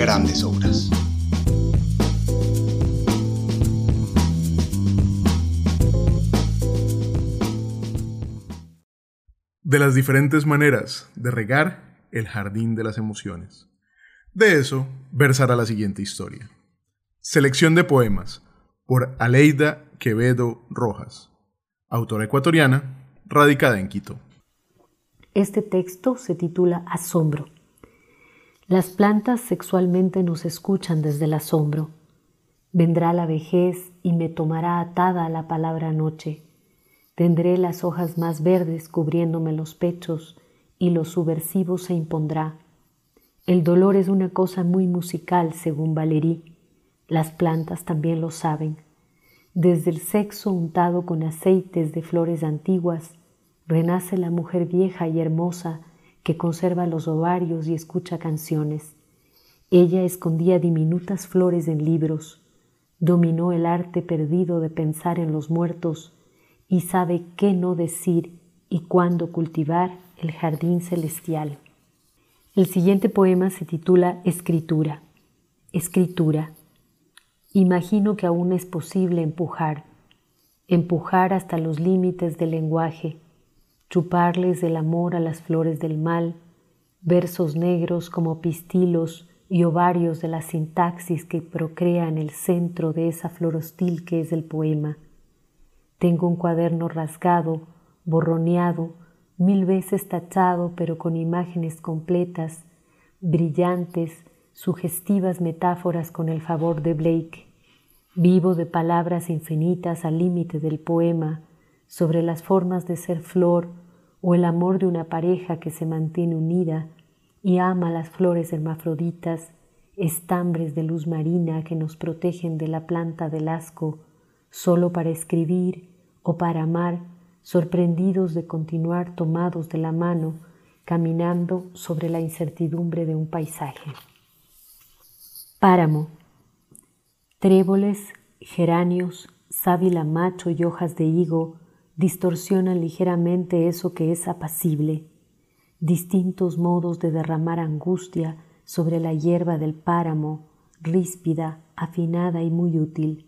grandes obras. De las diferentes maneras de regar el jardín de las emociones. De eso versará la siguiente historia. Selección de poemas por Aleida Quevedo Rojas, autora ecuatoriana, radicada en Quito. Este texto se titula Asombro. Las plantas sexualmente nos escuchan desde el asombro. Vendrá la vejez y me tomará atada a la palabra noche. Tendré las hojas más verdes cubriéndome los pechos y lo subversivo se impondrá. El dolor es una cosa muy musical, según Valéry. Las plantas también lo saben. Desde el sexo untado con aceites de flores antiguas, renace la mujer vieja y hermosa que conserva los ovarios y escucha canciones. Ella escondía diminutas flores en libros, dominó el arte perdido de pensar en los muertos y sabe qué no decir y cuándo cultivar el jardín celestial. El siguiente poema se titula Escritura. Escritura. Imagino que aún es posible empujar, empujar hasta los límites del lenguaje, chuparles el amor a las flores del mal, versos negros como pistilos y ovarios de la sintaxis que procrean el centro de esa flor hostil que es el poema. Tengo un cuaderno rasgado, borroneado, mil veces tachado, pero con imágenes completas, brillantes, sugestivas metáforas con el favor de Blake. Vivo de palabras infinitas al límite del poema, sobre las formas de ser flor o el amor de una pareja que se mantiene unida y ama las flores hermafroditas, estambres de luz marina que nos protegen de la planta del asco, solo para escribir o para amar, sorprendidos de continuar tomados de la mano, caminando sobre la incertidumbre de un paisaje. Páramo. Tréboles, geranios, sábila macho y hojas de higo distorsionan ligeramente eso que es apacible, distintos modos de derramar angustia sobre la hierba del páramo, ríspida, afinada y muy útil,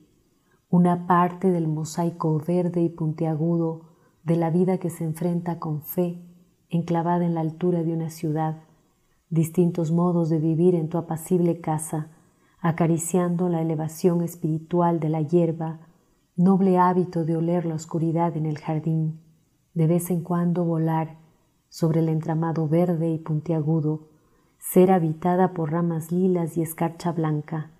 una parte del mosaico verde y puntiagudo de la vida que se enfrenta con fe, enclavada en la altura de una ciudad, distintos modos de vivir en tu apacible casa, acariciando la elevación espiritual de la hierba, noble hábito de oler la oscuridad en el jardín, de vez en cuando volar sobre el entramado verde y puntiagudo, ser habitada por ramas lilas y escarcha blanca,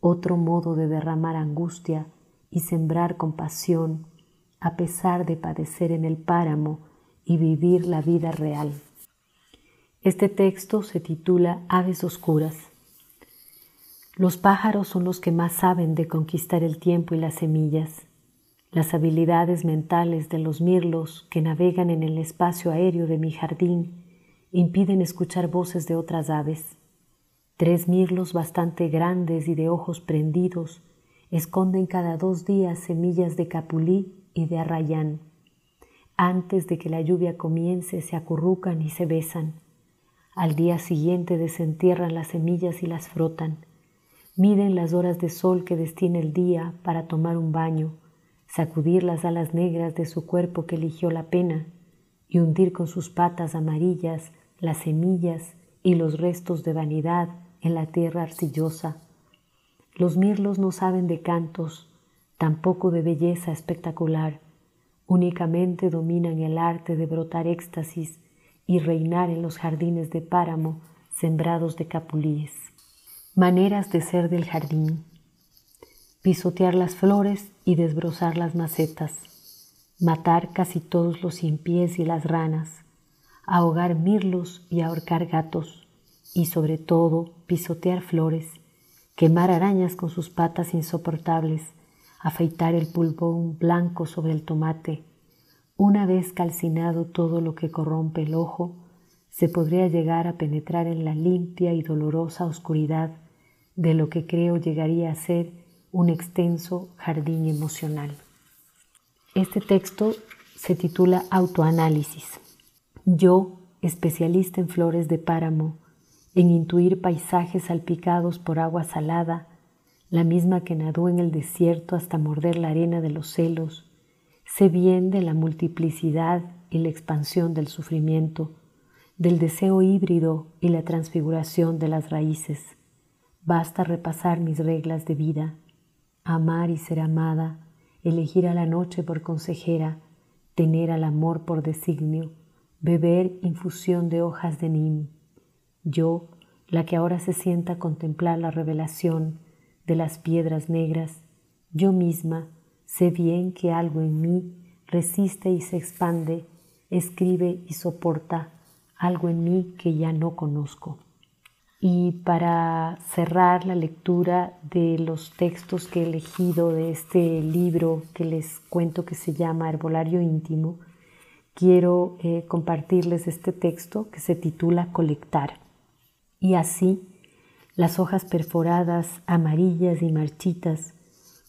otro modo de derramar angustia y sembrar compasión a pesar de padecer en el páramo y vivir la vida real. Este texto se titula Aves Oscuras. Los pájaros son los que más saben de conquistar el tiempo y las semillas. Las habilidades mentales de los mirlos que navegan en el espacio aéreo de mi jardín impiden escuchar voces de otras aves. Tres mirlos bastante grandes y de ojos prendidos esconden cada dos días semillas de capulí y de arrayán. Antes de que la lluvia comience se acurrucan y se besan. Al día siguiente desentierran las semillas y las frotan Miden las horas de sol que destina el día para tomar un baño, sacudir las alas negras de su cuerpo que eligió la pena y hundir con sus patas amarillas las semillas y los restos de vanidad en la tierra arcillosa. Los mirlos no saben de cantos, tampoco de belleza espectacular, únicamente dominan el arte de brotar éxtasis y reinar en los jardines de páramo sembrados de capulíes. Maneras de ser del jardín. Pisotear las flores y desbrozar las macetas. Matar casi todos los pies y las ranas. Ahogar mirlos y ahorcar gatos. Y sobre todo pisotear flores, quemar arañas con sus patas insoportables, afeitar el pulpón blanco sobre el tomate. Una vez calcinado todo lo que corrompe el ojo, se podría llegar a penetrar en la limpia y dolorosa oscuridad de lo que creo llegaría a ser un extenso jardín emocional. Este texto se titula Autoanálisis. Yo, especialista en flores de páramo, en intuir paisajes salpicados por agua salada, la misma que nadó en el desierto hasta morder la arena de los celos, sé bien de la multiplicidad y la expansión del sufrimiento, del deseo híbrido y la transfiguración de las raíces. Basta repasar mis reglas de vida, amar y ser amada, elegir a la noche por consejera, tener al amor por designio, beber infusión de hojas de nim, yo, la que ahora se sienta a contemplar la revelación de las piedras negras, yo misma sé bien que algo en mí resiste y se expande, escribe y soporta algo en mí que ya no conozco. Y para cerrar la lectura de los textos que he elegido de este libro que les cuento que se llama Herbolario Íntimo, quiero eh, compartirles este texto que se titula Colectar. Y así, las hojas perforadas, amarillas y marchitas,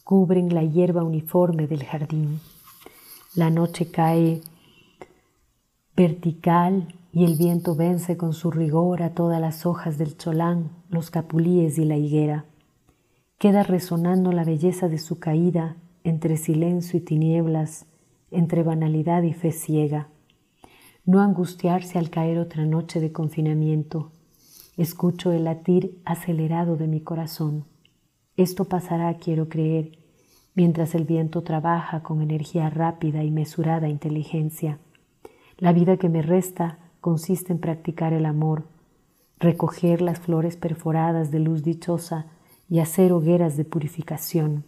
cubren la hierba uniforme del jardín. La noche cae vertical y el viento vence con su rigor a todas las hojas del cholán, los capulíes y la higuera. Queda resonando la belleza de su caída entre silencio y tinieblas, entre banalidad y fe ciega. No angustiarse al caer otra noche de confinamiento, Escucho el latir acelerado de mi corazón. Esto pasará, quiero creer, mientras el viento trabaja con energía rápida y mesurada inteligencia. La vida que me resta consiste en practicar el amor, recoger las flores perforadas de luz dichosa y hacer hogueras de purificación.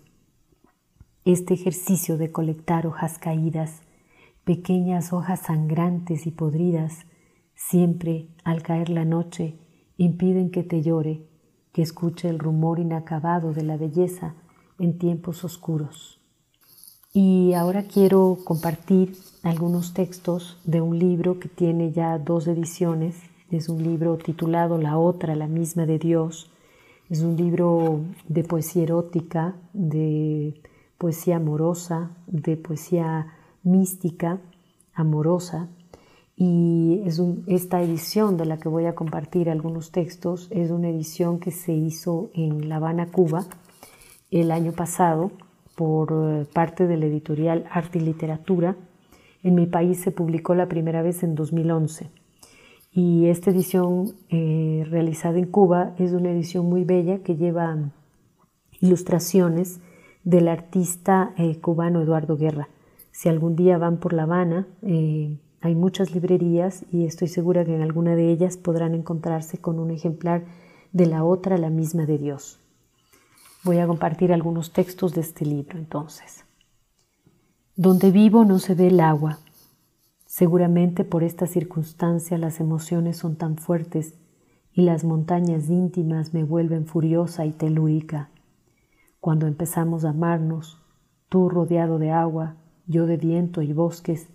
Este ejercicio de colectar hojas caídas, pequeñas hojas sangrantes y podridas, siempre al caer la noche, impiden que te llore, que escuche el rumor inacabado de la belleza en tiempos oscuros. Y ahora quiero compartir algunos textos de un libro que tiene ya dos ediciones. Es un libro titulado La otra, la misma de Dios. Es un libro de poesía erótica, de poesía amorosa, de poesía mística, amorosa. Y es esta edición de la que voy a compartir algunos textos es una edición que se hizo en La Habana, Cuba, el año pasado por eh, parte de la editorial Arte y Literatura. En mi país se publicó la primera vez en 2011. Y esta edición eh, realizada en Cuba es una edición muy bella que lleva ilustraciones del artista eh, cubano Eduardo Guerra. Si algún día van por La Habana, hay muchas librerías y estoy segura que en alguna de ellas podrán encontrarse con un ejemplar de la otra, la misma de Dios. Voy a compartir algunos textos de este libro entonces. Donde vivo no se ve el agua. Seguramente por esta circunstancia las emociones son tan fuertes y las montañas íntimas me vuelven furiosa y telúrica. Cuando empezamos a amarnos, tú rodeado de agua, yo de viento y bosques,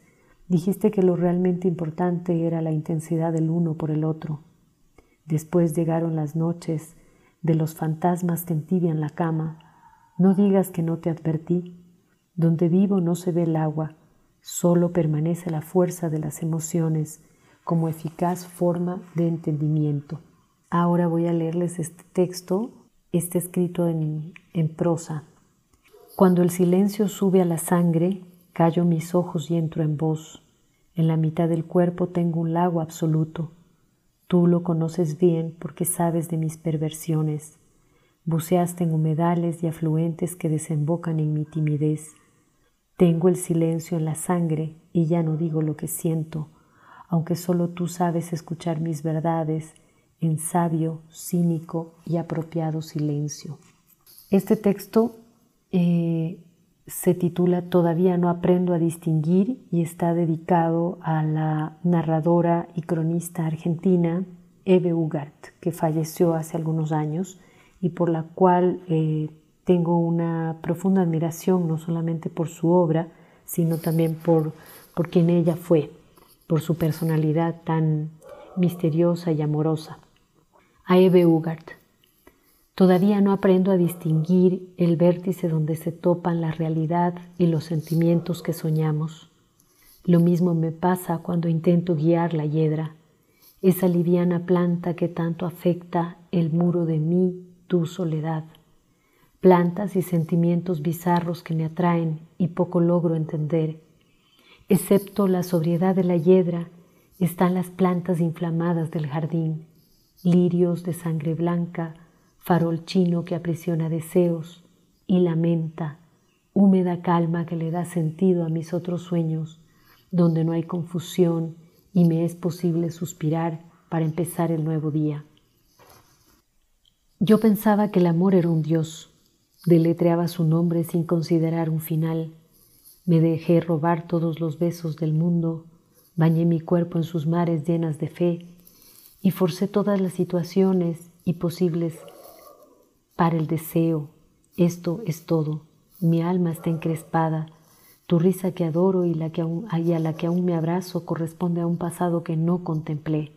Dijiste que lo realmente importante era la intensidad del uno por el otro. Después llegaron las noches de los fantasmas que entibian la cama. No digas que no te advertí. Donde vivo no se ve el agua, solo permanece la fuerza de las emociones como eficaz forma de entendimiento. Ahora voy a leerles este texto, este escrito en, en prosa. Cuando el silencio sube a la sangre, Callo mis ojos y entro en vos. En la mitad del cuerpo tengo un lago absoluto. Tú lo conoces bien porque sabes de mis perversiones. Buceaste en humedales y afluentes que desembocan en mi timidez. Tengo el silencio en la sangre y ya no digo lo que siento, aunque solo tú sabes escuchar mis verdades en sabio, cínico y apropiado silencio. Este texto eh, se titula Todavía no aprendo a distinguir y está dedicado a la narradora y cronista argentina Eve Ugart, que falleció hace algunos años y por la cual eh, tengo una profunda admiración no solamente por su obra, sino también por, por quien ella fue, por su personalidad tan misteriosa y amorosa. A Eve Ugart. Todavía no aprendo a distinguir el vértice donde se topan la realidad y los sentimientos que soñamos. Lo mismo me pasa cuando intento guiar la hiedra, esa liviana planta que tanto afecta el muro de mí, tu soledad. Plantas y sentimientos bizarros que me atraen y poco logro entender. Excepto la sobriedad de la hiedra, están las plantas inflamadas del jardín, lirios de sangre blanca, farol chino que aprisiona deseos y lamenta, húmeda calma que le da sentido a mis otros sueños, donde no hay confusión y me es posible suspirar para empezar el nuevo día. Yo pensaba que el amor era un Dios, deletreaba su nombre sin considerar un final, me dejé robar todos los besos del mundo, bañé mi cuerpo en sus mares llenas de fe y forcé todas las situaciones y posibles para el deseo. Esto es todo. Mi alma está encrespada. Tu risa que adoro y, la que aún, a la que aún me abrazo corresponde a un pasado que no contemplé.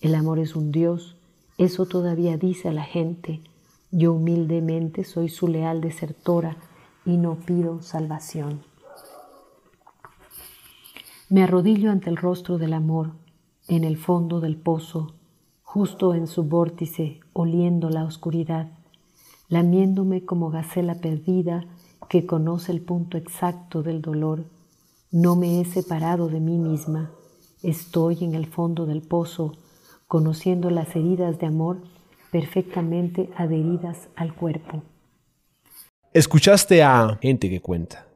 El amor es un Dios, eso todavía dice a la gente. Yo humildemente soy su leal desertora y no pido salvación. Me arrodillo ante el rostro del amor, en el fondo del pozo, justo en su vórtice, oliendo la oscuridad lamiéndome como gacela perdida que conoce el punto exacto del dolor. No me he separado de mí misma, estoy en el fondo del pozo, conociendo las heridas de amor perfectamente adheridas al cuerpo. Escuchaste a Gente que Cuenta